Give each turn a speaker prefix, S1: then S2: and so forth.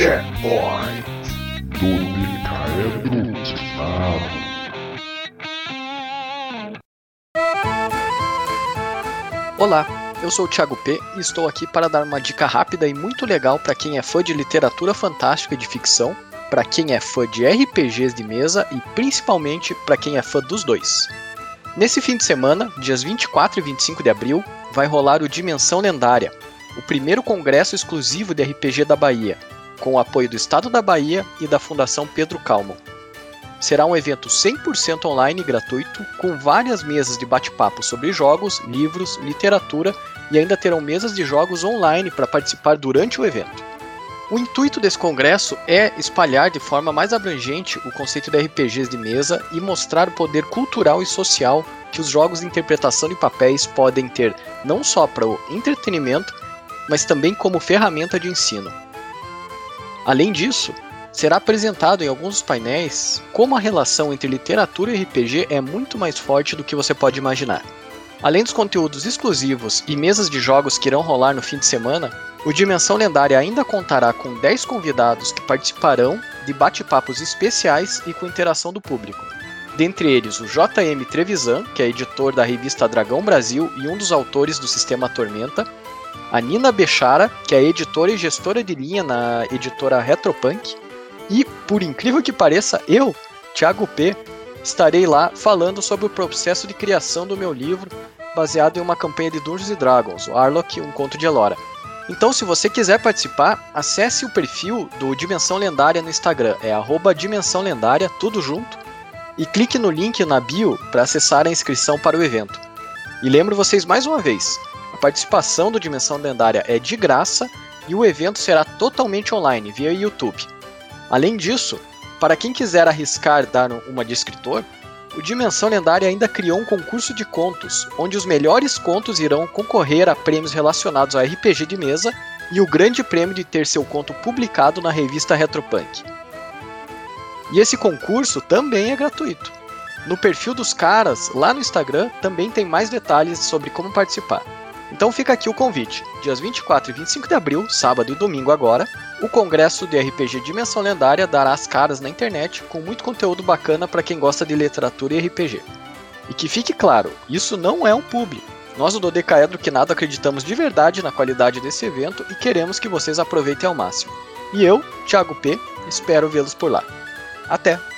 S1: Checkpoint do Decaedro Queimado.
S2: Olá, eu sou o Thiago P e estou aqui para dar uma dica rápida e muito legal para quem é fã de literatura fantástica e de ficção, para quem é fã de RPGs de mesa e principalmente para quem é fã dos dois. Nesse fim de semana, dias 24 e 25 de abril, vai rolar o Dimensão Lendária, o primeiro congresso exclusivo de RPG da Bahia, com o apoio do Estado da Bahia e da Fundação Pedro Calmo. Será um evento 100% online e gratuito, com várias mesas de bate-papo sobre jogos, livros, literatura e ainda terão mesas de jogos online para participar durante o evento. O intuito desse congresso é espalhar de forma mais abrangente o conceito de RPGs de mesa e mostrar o poder cultural e social que os jogos de interpretação de papéis podem ter não só para o entretenimento, mas também como ferramenta de ensino. Além disso, será apresentado em alguns painéis como a relação entre literatura e RPG é muito mais forte do que você pode imaginar. Além dos conteúdos exclusivos e mesas de jogos que irão rolar no fim de semana, o Dimensão Lendária ainda contará com 10 convidados que participarão de bate-papos especiais e com interação do público. Dentre eles o JM Trevisan, que é editor da revista Dragão Brasil e um dos autores do Sistema Tormenta, a Nina Bechara, que é editora e gestora de linha na editora Retropunk, e, por incrível que pareça, eu, Thiago P, estarei lá falando sobre o processo de criação do meu livro, baseado em uma campanha de Dungeons Dragons, o Arlok, um conto de Elora. Então, se você quiser participar, acesse o perfil do Dimensão Lendária no Instagram, é arroba Dimensão Lendária, tudo junto, e clique no link na bio para acessar a inscrição para o evento. E lembro vocês mais uma vez, participação do Dimensão Lendária é de graça e o evento será totalmente online, via YouTube. Além disso, para quem quiser arriscar dar uma de escritor, o Dimensão Lendária ainda criou um concurso de contos, onde os melhores contos irão concorrer a prêmios relacionados a RPG de mesa e o grande prêmio de ter seu conto publicado na revista Retropunk. E esse concurso também é gratuito. No perfil dos caras, lá no Instagram, também tem mais detalhes sobre como participar. Então fica aqui o convite. Dias 24 e 25 de abril, sábado e domingo agora, o congresso de RPG Dimensão Lendária dará as caras na internet com muito conteúdo bacana para quem gosta de literatura e RPG. E que fique claro, isso não é um publi. Nós do Dodecaedro que nada acreditamos de verdade na qualidade desse evento e queremos que vocês aproveitem ao máximo. E eu, Thiago P, espero vê-los por lá. Até!